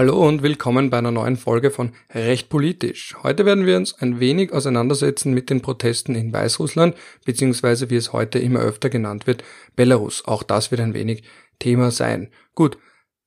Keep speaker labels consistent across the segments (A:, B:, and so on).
A: Hallo und willkommen bei einer neuen Folge von Recht politisch. Heute werden wir uns ein wenig auseinandersetzen mit den Protesten in Weißrussland, beziehungsweise wie es heute immer öfter genannt wird, Belarus. Auch das wird ein wenig Thema sein. Gut,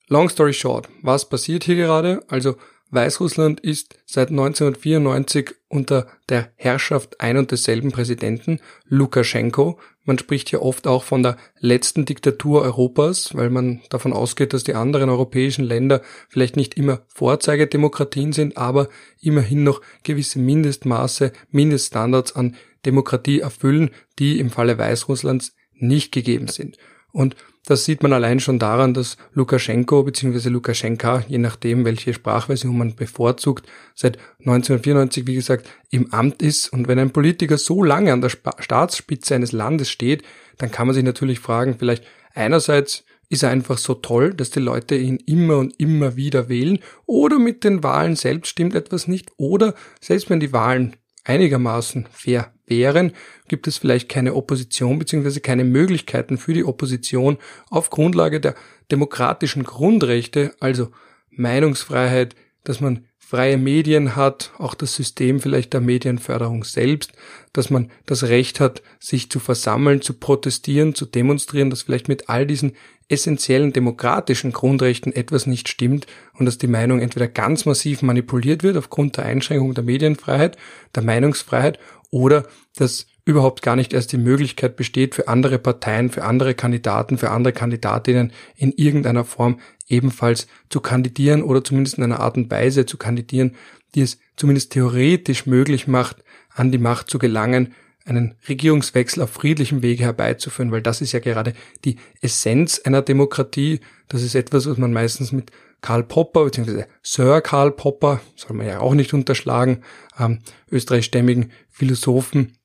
A: long story short, was passiert hier gerade? Also Weißrussland ist seit 1994 unter der Herrschaft ein und desselben Präsidenten, Lukaschenko. Man spricht hier oft auch von der letzten Diktatur Europas, weil man davon ausgeht, dass die anderen europäischen Länder vielleicht nicht immer Vorzeigedemokratien sind, aber immerhin noch gewisse Mindestmaße, Mindeststandards an Demokratie erfüllen, die im Falle Weißrusslands nicht gegeben sind. Und das sieht man allein schon daran, dass Lukaschenko bzw. Lukaschenka, je nachdem, welche Sprachversion man bevorzugt, seit 1994, wie gesagt, im Amt ist. Und wenn ein Politiker so lange an der Staatsspitze eines Landes steht, dann kann man sich natürlich fragen, vielleicht einerseits ist er einfach so toll, dass die Leute ihn immer und immer wieder wählen, oder mit den Wahlen selbst stimmt etwas nicht, oder selbst wenn die Wahlen einigermaßen fair wären, gibt es vielleicht keine Opposition bzw. keine Möglichkeiten für die Opposition auf Grundlage der demokratischen Grundrechte, also Meinungsfreiheit, dass man freie Medien hat, auch das System vielleicht der Medienförderung selbst, dass man das Recht hat, sich zu versammeln, zu protestieren, zu demonstrieren, dass vielleicht mit all diesen essentiellen demokratischen Grundrechten etwas nicht stimmt und dass die Meinung entweder ganz massiv manipuliert wird aufgrund der Einschränkung der Medienfreiheit, der Meinungsfreiheit oder dass überhaupt gar nicht erst die Möglichkeit besteht, für andere Parteien, für andere Kandidaten, für andere Kandidatinnen in irgendeiner Form ebenfalls zu kandidieren oder zumindest in einer Art und Weise zu kandidieren, die es zumindest theoretisch möglich macht, an die Macht zu gelangen, einen Regierungswechsel auf friedlichem Wege herbeizuführen, weil das ist ja gerade die Essenz einer Demokratie. Das ist etwas, was man meistens mit Karl Popper bzw. Sir Karl Popper, soll man ja auch nicht unterschlagen, ähm, österreichstämmigen Philosophen,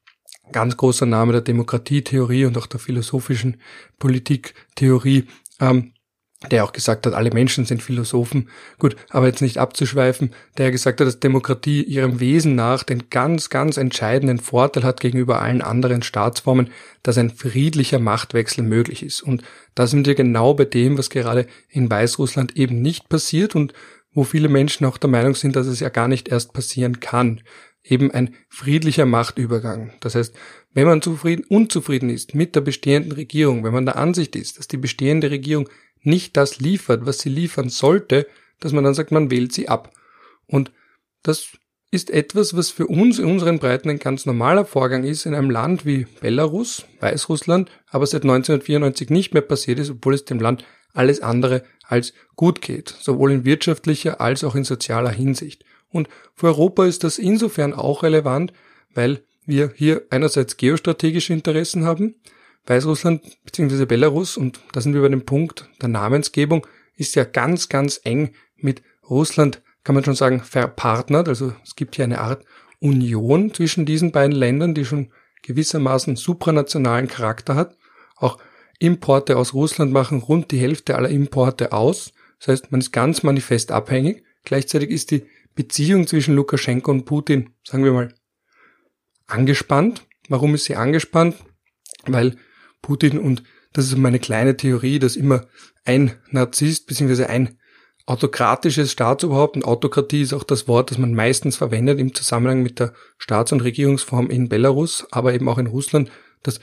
A: ganz großer Name der Demokratietheorie und auch der philosophischen Politiktheorie, ähm, der auch gesagt hat, alle Menschen sind Philosophen. Gut, aber jetzt nicht abzuschweifen, der gesagt hat, dass Demokratie ihrem Wesen nach den ganz, ganz entscheidenden Vorteil hat gegenüber allen anderen Staatsformen, dass ein friedlicher Machtwechsel möglich ist. Und da sind wir genau bei dem, was gerade in Weißrussland eben nicht passiert und wo viele Menschen auch der Meinung sind, dass es ja gar nicht erst passieren kann. Eben ein friedlicher Machtübergang. Das heißt, wenn man zufrieden, unzufrieden ist mit der bestehenden Regierung, wenn man der Ansicht ist, dass die bestehende Regierung nicht das liefert, was sie liefern sollte, dass man dann sagt, man wählt sie ab. Und das ist etwas, was für uns in unseren Breiten ein ganz normaler Vorgang ist in einem Land wie Belarus, Weißrussland, aber seit 1994 nicht mehr passiert ist, obwohl es dem Land alles andere als gut geht, sowohl in wirtschaftlicher als auch in sozialer Hinsicht. Und für Europa ist das insofern auch relevant, weil wir hier einerseits geostrategische Interessen haben, Weißrussland bzw. Belarus, und da sind wir bei dem Punkt der Namensgebung, ist ja ganz, ganz eng mit Russland, kann man schon sagen, verpartnert. Also es gibt hier eine Art Union zwischen diesen beiden Ländern, die schon gewissermaßen supranationalen Charakter hat. Auch Importe aus Russland machen rund die Hälfte aller Importe aus. Das heißt, man ist ganz manifest abhängig. Gleichzeitig ist die Beziehung zwischen Lukaschenko und Putin, sagen wir mal, angespannt. Warum ist sie angespannt? Weil Putin und das ist meine kleine Theorie, dass immer ein Narzisst bzw. ein autokratisches Staatsoberhaupt und Autokratie ist auch das Wort, das man meistens verwendet im Zusammenhang mit der Staats- und Regierungsform in Belarus, aber eben auch in Russland, dass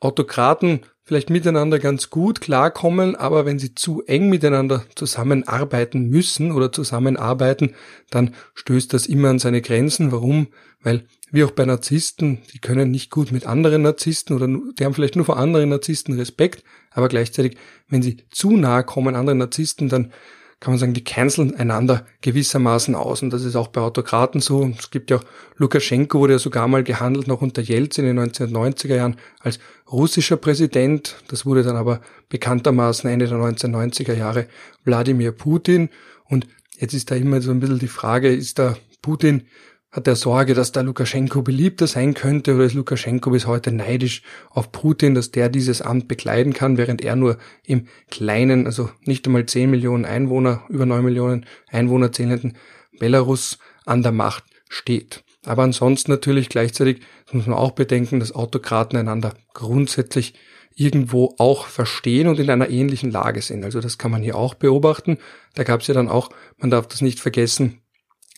A: Autokraten vielleicht miteinander ganz gut klarkommen, aber wenn sie zu eng miteinander zusammenarbeiten müssen oder zusammenarbeiten, dann stößt das immer an seine Grenzen. Warum? Weil wie auch bei Narzissten, die können nicht gut mit anderen Narzissten oder die haben vielleicht nur vor anderen Narzissten Respekt, aber gleichzeitig, wenn sie zu nahe kommen anderen Narzissten, dann kann man sagen, die canceln einander gewissermaßen aus. Und das ist auch bei Autokraten so. Es gibt ja auch Lukaschenko wurde ja sogar mal gehandelt, noch unter Jelzin in den 1990er Jahren als russischer Präsident. Das wurde dann aber bekanntermaßen Ende der 1990er Jahre Wladimir Putin. Und jetzt ist da immer so ein bisschen die Frage, ist da Putin hat er Sorge, dass da Lukaschenko beliebter sein könnte oder ist Lukaschenko bis heute neidisch auf Putin, dass der dieses Amt bekleiden kann, während er nur im kleinen, also nicht einmal 10 Millionen Einwohner, über 9 Millionen Einwohner zählenden Belarus an der Macht steht. Aber ansonsten natürlich gleichzeitig muss man auch bedenken, dass Autokraten einander grundsätzlich irgendwo auch verstehen und in einer ähnlichen Lage sind. Also das kann man hier auch beobachten. Da gab es ja dann auch, man darf das nicht vergessen,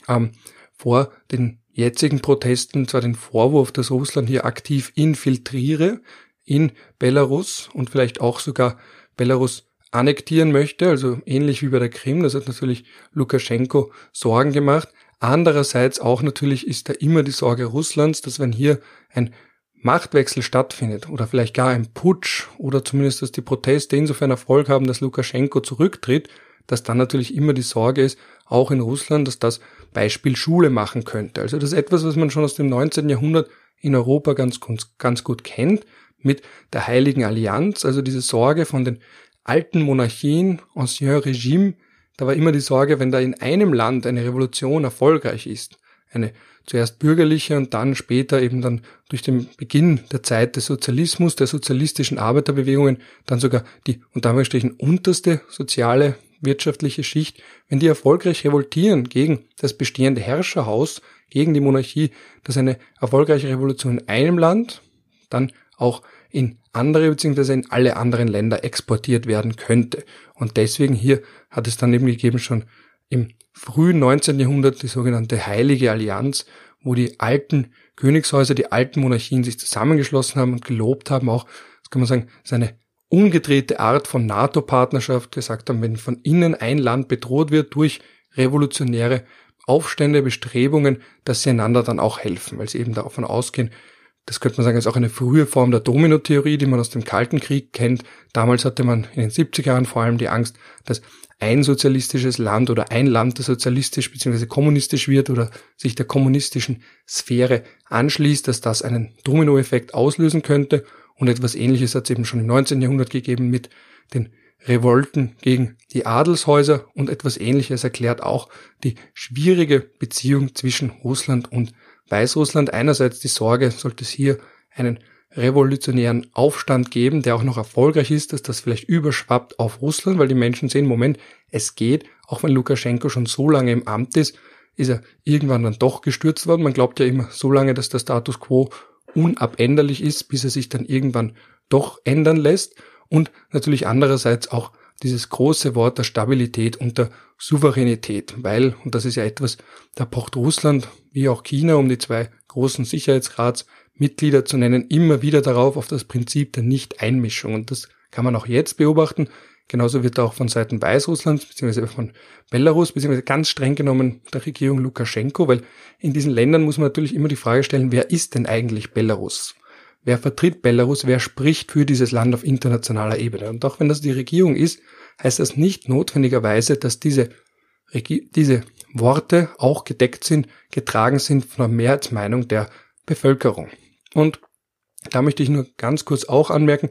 A: ähm, vor den jetzigen Protesten zwar den Vorwurf, dass Russland hier aktiv infiltriere in Belarus und vielleicht auch sogar Belarus annektieren möchte, also ähnlich wie bei der Krim. Das hat natürlich Lukaschenko Sorgen gemacht. Andererseits auch natürlich ist da immer die Sorge Russlands, dass wenn hier ein Machtwechsel stattfindet oder vielleicht gar ein Putsch oder zumindest, dass die Proteste insofern Erfolg haben, dass Lukaschenko zurücktritt, dass dann natürlich immer die Sorge ist, auch in Russland, dass das Beispiel Schule machen könnte. Also das ist etwas, was man schon aus dem 19. Jahrhundert in Europa ganz, ganz gut kennt, mit der Heiligen Allianz, also diese Sorge von den alten Monarchien, Ancien Regime, da war immer die Sorge, wenn da in einem Land eine Revolution erfolgreich ist, eine zuerst bürgerliche und dann später eben dann durch den Beginn der Zeit des Sozialismus, der sozialistischen Arbeiterbewegungen, dann sogar die unter Anführungsstrichen unterste soziale wirtschaftliche Schicht, wenn die erfolgreich revoltieren gegen das bestehende Herrscherhaus, gegen die Monarchie, dass eine erfolgreiche Revolution in einem Land dann auch in andere bzw. in alle anderen Länder exportiert werden könnte. Und deswegen hier hat es dann eben gegeben schon im frühen 19. Jahrhundert die sogenannte Heilige Allianz, wo die alten Königshäuser, die alten Monarchien sich zusammengeschlossen haben und gelobt haben, auch, das kann man sagen, seine umgedrehte Art von NATO-Partnerschaft, gesagt haben, wenn von innen ein Land bedroht wird durch revolutionäre Aufstände, Bestrebungen, dass sie einander dann auch helfen, weil sie eben davon ausgehen, das könnte man sagen, ist auch eine frühe Form der Domino-Theorie, die man aus dem Kalten Krieg kennt. Damals hatte man in den 70er Jahren vor allem die Angst, dass ein sozialistisches Land oder ein Land, das sozialistisch bzw. kommunistisch wird oder sich der kommunistischen Sphäre anschließt, dass das einen Dominoeffekt auslösen könnte. Und etwas Ähnliches hat es eben schon im 19. Jahrhundert gegeben mit den Revolten gegen die Adelshäuser und etwas Ähnliches erklärt auch die schwierige Beziehung zwischen Russland und Weißrussland einerseits die Sorge, sollte es hier einen revolutionären Aufstand geben, der auch noch erfolgreich ist, dass das vielleicht überschwappt auf Russland, weil die Menschen sehen, Moment, es geht, auch wenn Lukaschenko schon so lange im Amt ist, ist er irgendwann dann doch gestürzt worden. Man glaubt ja immer so lange, dass der Status quo unabänderlich ist, bis er sich dann irgendwann doch ändern lässt. Und natürlich andererseits auch dieses große Wort der Stabilität und der Souveränität, weil, und das ist ja etwas, da pocht Russland wie auch China, um die zwei großen Sicherheitsratsmitglieder zu nennen, immer wieder darauf auf das Prinzip der Nicht-Einmischung. Und das kann man auch jetzt beobachten. Genauso wird auch von Seiten Weißrusslands beziehungsweise von Belarus beziehungsweise ganz streng genommen der Regierung Lukaschenko, weil in diesen Ländern muss man natürlich immer die Frage stellen, wer ist denn eigentlich Belarus? Wer vertritt Belarus? Wer spricht für dieses Land auf internationaler Ebene? Und auch wenn das die Regierung ist, heißt das nicht notwendigerweise, dass diese, diese Worte auch gedeckt sind, getragen sind von der Mehrheitsmeinung der Bevölkerung. Und da möchte ich nur ganz kurz auch anmerken,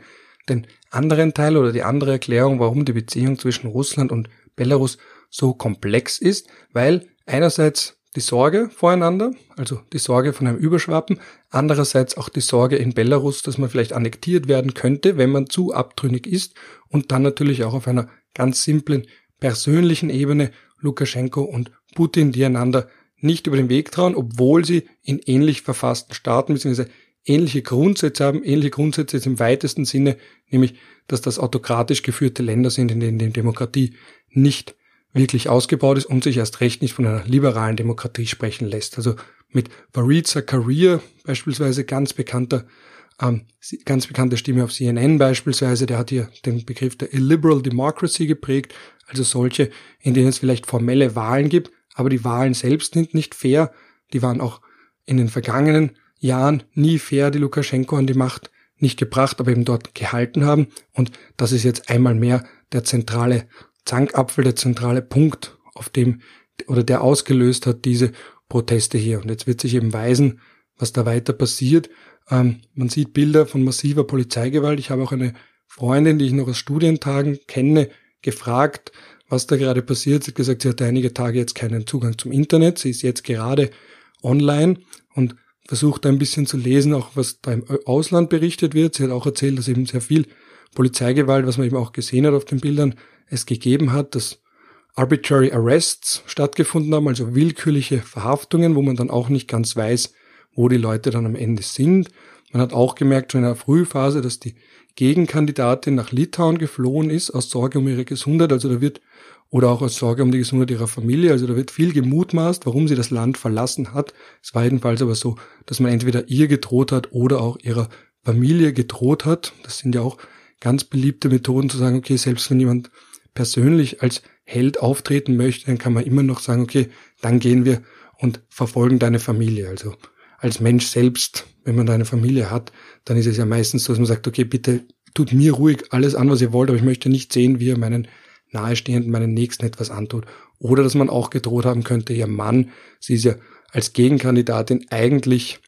A: den anderen Teil oder die andere Erklärung, warum die Beziehung zwischen Russland und Belarus so komplex ist, weil einerseits die Sorge voreinander, also die Sorge von einem Überschwappen, andererseits auch die Sorge in Belarus, dass man vielleicht annektiert werden könnte, wenn man zu abtrünnig ist und dann natürlich auch auf einer ganz simplen persönlichen Ebene Lukaschenko und Putin, die einander nicht über den Weg trauen, obwohl sie in ähnlich verfassten Staaten bzw. ähnliche Grundsätze haben, ähnliche Grundsätze im weitesten Sinne, nämlich dass das autokratisch geführte Länder sind, in denen die Demokratie nicht wirklich ausgebaut ist und sich erst recht nicht von einer liberalen Demokratie sprechen lässt. Also mit Fareed Zakaria beispielsweise ganz bekannter, ähm, ganz bekannte Stimme auf CNN beispielsweise, der hat hier den Begriff der illiberal democracy geprägt, also solche, in denen es vielleicht formelle Wahlen gibt, aber die Wahlen selbst sind nicht fair. Die waren auch in den vergangenen Jahren nie fair, die Lukaschenko an die Macht nicht gebracht, aber eben dort gehalten haben. Und das ist jetzt einmal mehr der zentrale Zankapfel der zentrale Punkt, auf dem oder der ausgelöst hat diese Proteste hier. Und jetzt wird sich eben weisen, was da weiter passiert. Ähm, man sieht Bilder von massiver Polizeigewalt. Ich habe auch eine Freundin, die ich noch aus Studientagen kenne, gefragt, was da gerade passiert. Sie hat gesagt, sie hatte einige Tage jetzt keinen Zugang zum Internet. Sie ist jetzt gerade online und versucht ein bisschen zu lesen, auch was da im Ausland berichtet wird. Sie hat auch erzählt, dass eben sehr viel Polizeigewalt, was man eben auch gesehen hat auf den Bildern, es gegeben hat, dass Arbitrary Arrests stattgefunden haben, also willkürliche Verhaftungen, wo man dann auch nicht ganz weiß, wo die Leute dann am Ende sind. Man hat auch gemerkt schon in der Frühphase, dass die Gegenkandidatin nach Litauen geflohen ist, aus Sorge um ihre Gesundheit. Also da wird, oder auch aus Sorge um die Gesundheit ihrer Familie. Also da wird viel gemutmaßt, warum sie das Land verlassen hat. Es war jedenfalls aber so, dass man entweder ihr gedroht hat oder auch ihrer Familie gedroht hat. Das sind ja auch ganz beliebte Methoden zu sagen, okay, selbst wenn jemand persönlich als Held auftreten möchte, dann kann man immer noch sagen, okay, dann gehen wir und verfolgen deine Familie. Also als Mensch selbst, wenn man da eine Familie hat, dann ist es ja meistens so, dass man sagt, okay, bitte tut mir ruhig alles an, was ihr wollt, aber ich möchte nicht sehen, wie ihr meinen Nahestehenden, meinen Nächsten etwas antut. Oder dass man auch gedroht haben könnte, ihr Mann, sie ist ja als Gegenkandidatin eigentlich,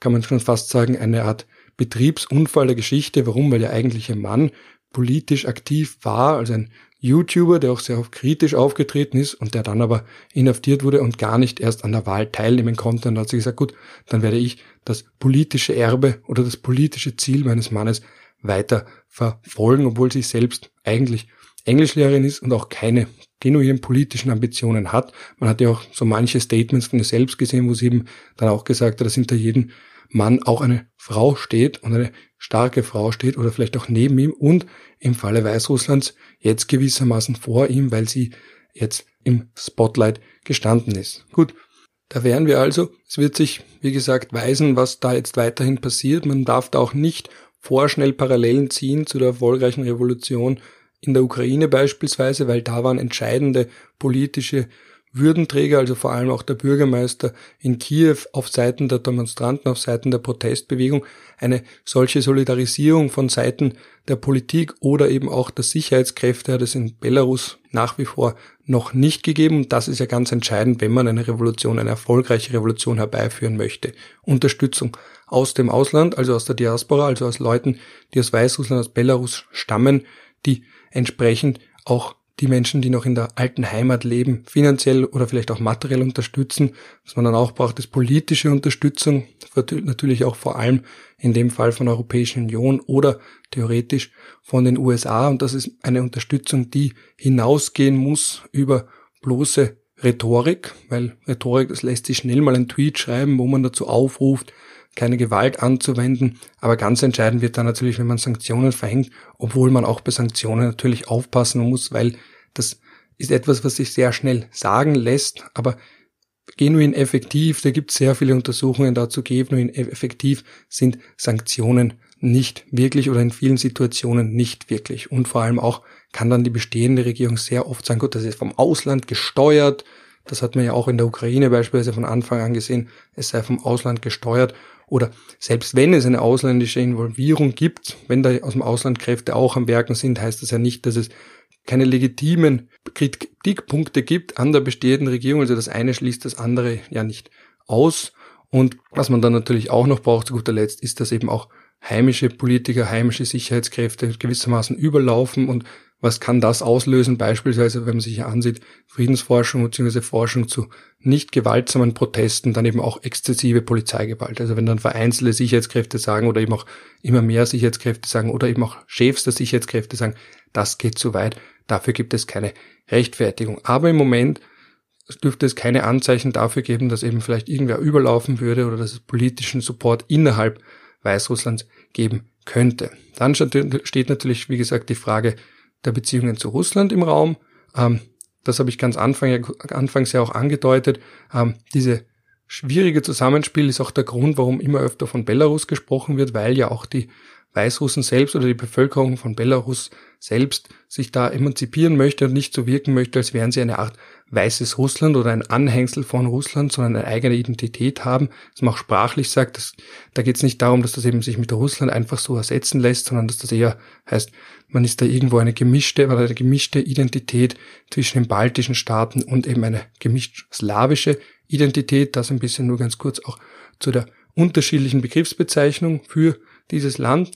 A: kann man schon fast sagen, eine Art Betriebsunfall der Geschichte. Warum? Weil ihr Mann politisch aktiv war, also ein YouTuber, der auch sehr kritisch aufgetreten ist und der dann aber inhaftiert wurde und gar nicht erst an der Wahl teilnehmen konnte. Und da hat sie gesagt, gut, dann werde ich das politische Erbe oder das politische Ziel meines Mannes weiter verfolgen, obwohl sie selbst eigentlich Englischlehrerin ist und auch keine genuinen politischen Ambitionen hat. Man hat ja auch so manche Statements von ihr selbst gesehen, wo sie eben dann auch gesagt hat, dass hinter jedem Mann auch eine Frau steht und eine starke Frau steht oder vielleicht auch neben ihm und im Falle Weißrusslands jetzt gewissermaßen vor ihm, weil sie jetzt im Spotlight gestanden ist. Gut, da wären wir also. Es wird sich, wie gesagt, weisen, was da jetzt weiterhin passiert. Man darf da auch nicht vorschnell Parallelen ziehen zu der erfolgreichen Revolution in der Ukraine beispielsweise, weil da waren entscheidende politische Würdenträger, also vor allem auch der Bürgermeister in Kiew auf Seiten der Demonstranten, auf Seiten der Protestbewegung, eine solche Solidarisierung von Seiten der Politik oder eben auch der Sicherheitskräfte hat es in Belarus nach wie vor noch nicht gegeben. Das ist ja ganz entscheidend, wenn man eine Revolution, eine erfolgreiche Revolution herbeiführen möchte. Unterstützung aus dem Ausland, also aus der Diaspora, also aus Leuten, die aus Weißrussland, aus Belarus stammen, die entsprechend auch die Menschen, die noch in der alten Heimat leben, finanziell oder vielleicht auch materiell unterstützen. Was man dann auch braucht, ist politische Unterstützung, natürlich auch vor allem in dem Fall von der Europäischen Union oder theoretisch von den USA. Und das ist eine Unterstützung, die hinausgehen muss über bloße Rhetorik, weil Rhetorik, das lässt sich schnell mal ein Tweet schreiben, wo man dazu aufruft, keine Gewalt anzuwenden. Aber ganz entscheidend wird dann natürlich, wenn man Sanktionen verhängt, obwohl man auch bei Sanktionen natürlich aufpassen muss, weil das ist etwas, was sich sehr schnell sagen lässt, aber genuin effektiv, da gibt es sehr viele Untersuchungen dazu, genuin effektiv sind Sanktionen nicht wirklich oder in vielen Situationen nicht wirklich. Und vor allem auch kann dann die bestehende Regierung sehr oft sagen, gut, das ist vom Ausland gesteuert. Das hat man ja auch in der Ukraine beispielsweise von Anfang an gesehen, es sei vom Ausland gesteuert oder selbst wenn es eine ausländische Involvierung gibt, wenn da aus dem Ausland Kräfte auch am Werken sind, heißt das ja nicht, dass es keine legitimen Kritikpunkte gibt an der bestehenden Regierung. Also das eine schließt das andere ja nicht aus. Und was man dann natürlich auch noch braucht, zu guter Letzt, ist, dass eben auch heimische Politiker, heimische Sicherheitskräfte gewissermaßen überlaufen und was kann das auslösen? Beispielsweise, wenn man sich ansieht, Friedensforschung bzw. Forschung zu nicht gewaltsamen Protesten, dann eben auch exzessive Polizeigewalt. Also wenn dann vereinzelte Sicherheitskräfte sagen oder eben auch immer mehr Sicherheitskräfte sagen oder eben auch Chefs der Sicherheitskräfte sagen, das geht zu weit, dafür gibt es keine Rechtfertigung. Aber im Moment dürfte es keine Anzeichen dafür geben, dass eben vielleicht irgendwer überlaufen würde oder dass es politischen Support innerhalb Weißrusslands geben könnte. Dann steht natürlich, wie gesagt, die Frage, der Beziehungen zu Russland im Raum. Ähm, das habe ich ganz Anfang, anfangs ja auch angedeutet. Ähm, diese schwierige Zusammenspiel ist auch der Grund, warum immer öfter von Belarus gesprochen wird, weil ja auch die Weißrussen selbst oder die Bevölkerung von Belarus selbst sich da emanzipieren möchte und nicht so wirken möchte, als wären sie eine Art weißes Russland oder ein Anhängsel von Russland, sondern eine eigene Identität haben. Dass man auch sprachlich sagt, dass, da geht es nicht darum, dass das eben sich mit Russland einfach so ersetzen lässt, sondern dass das eher heißt, man ist da irgendwo eine gemischte oder eine gemischte Identität zwischen den baltischen Staaten und eben eine gemischt slawische Identität. Das ein bisschen nur ganz kurz auch zu der unterschiedlichen Begriffsbezeichnung für dieses Land.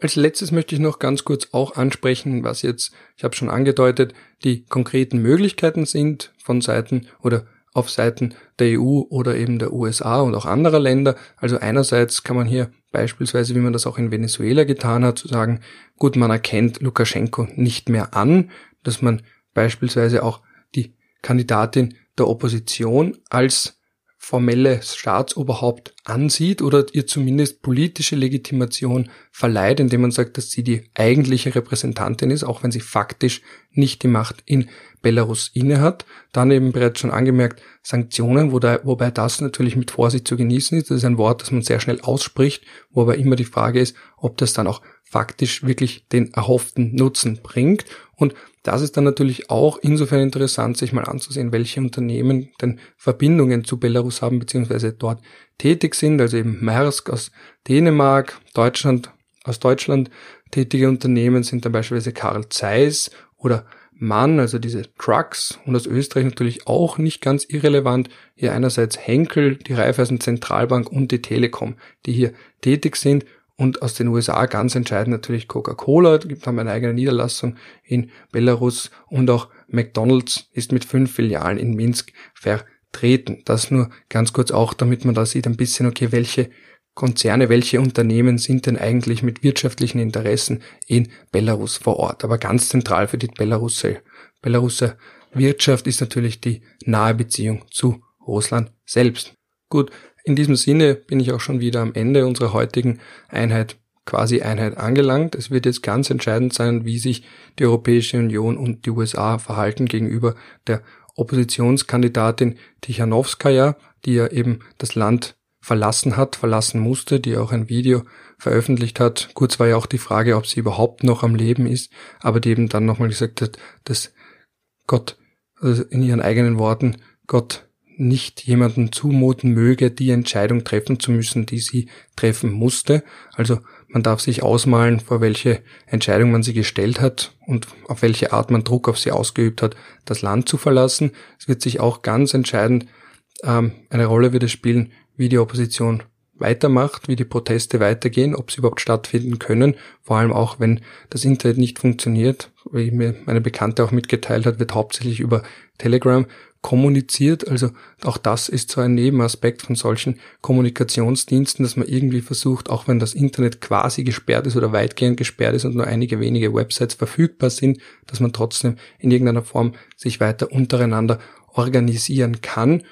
A: Als letztes möchte ich noch ganz kurz auch ansprechen, was jetzt, ich habe schon angedeutet, die konkreten Möglichkeiten sind von Seiten oder auf Seiten der EU oder eben der USA und auch anderer Länder. Also einerseits kann man hier beispielsweise, wie man das auch in Venezuela getan hat, zu sagen, gut, man erkennt Lukaschenko nicht mehr an, dass man beispielsweise auch die Kandidatin der Opposition als formelles Staatsoberhaupt ansieht oder ihr zumindest politische Legitimation verleiht, indem man sagt, dass sie die eigentliche Repräsentantin ist, auch wenn sie faktisch nicht die Macht in Belarus innehat. Dann eben bereits schon angemerkt, Sanktionen, wobei das natürlich mit Vorsicht zu genießen ist. Das ist ein Wort, das man sehr schnell ausspricht, wo aber immer die Frage ist, ob das dann auch faktisch wirklich den erhofften Nutzen bringt. Und das ist dann natürlich auch insofern interessant, sich mal anzusehen, welche Unternehmen denn Verbindungen zu Belarus haben, beziehungsweise dort tätig sind. Also eben Maersk aus Dänemark, Deutschland, aus Deutschland tätige Unternehmen sind dann beispielsweise Karl Zeiss oder Mann, also diese Trucks und aus Österreich natürlich auch nicht ganz irrelevant. Hier einerseits Henkel, die Raiffeisen Zentralbank und die Telekom, die hier tätig sind und aus den USA ganz entscheidend natürlich Coca-Cola, gibt haben eine eigene Niederlassung in Belarus und auch McDonald's ist mit fünf Filialen in Minsk vertreten. Das nur ganz kurz auch, damit man da sieht ein bisschen, okay, welche Konzerne, welche Unternehmen sind denn eigentlich mit wirtschaftlichen Interessen in Belarus vor Ort? Aber ganz zentral für die Belaruser, Belaruser Wirtschaft ist natürlich die nahe Beziehung zu Russland selbst. Gut, in diesem Sinne bin ich auch schon wieder am Ende unserer heutigen Einheit quasi Einheit angelangt. Es wird jetzt ganz entscheidend sein, wie sich die Europäische Union und die USA verhalten gegenüber der Oppositionskandidatin Tichanowskaja, die ja eben das Land verlassen hat, verlassen musste, die auch ein Video veröffentlicht hat. Kurz war ja auch die Frage, ob sie überhaupt noch am Leben ist, aber die eben dann nochmal gesagt hat, dass Gott, also in ihren eigenen Worten, Gott nicht jemanden zumuten möge, die Entscheidung treffen zu müssen, die sie treffen musste. Also man darf sich ausmalen, vor welche Entscheidung man sie gestellt hat und auf welche Art man Druck auf sie ausgeübt hat, das Land zu verlassen. Es wird sich auch ganz entscheidend ähm, eine Rolle wird es spielen, wie die Opposition weitermacht, wie die Proteste weitergehen, ob sie überhaupt stattfinden können. Vor allem auch, wenn das Internet nicht funktioniert, wie mir meine Bekannte auch mitgeteilt hat, wird hauptsächlich über Telegram kommuniziert. Also auch das ist so ein Nebenaspekt von solchen Kommunikationsdiensten, dass man irgendwie versucht, auch wenn das Internet quasi gesperrt ist oder weitgehend gesperrt ist und nur einige wenige Websites verfügbar sind, dass man trotzdem in irgendeiner Form sich weiter untereinander organisieren kann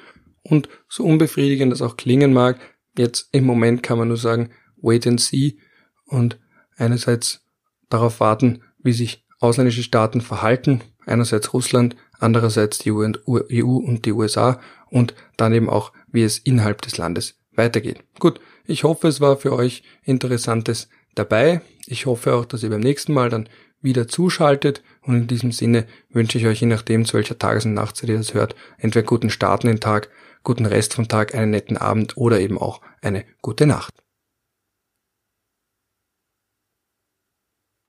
A: und so unbefriedigend das auch klingen mag, jetzt im Moment kann man nur sagen, wait and see und einerseits darauf warten, wie sich ausländische Staaten verhalten, einerseits Russland, andererseits die EU und die USA und dann eben auch, wie es innerhalb des Landes weitergeht. Gut, ich hoffe, es war für euch Interessantes dabei. Ich hoffe auch, dass ihr beim nächsten Mal dann wieder zuschaltet und in diesem Sinne wünsche ich euch, je nachdem, zu welcher Tages- und Nachtzeit ihr das hört, entweder guten Start in den Tag guten Rest vom Tag, einen netten Abend oder eben auch eine gute Nacht.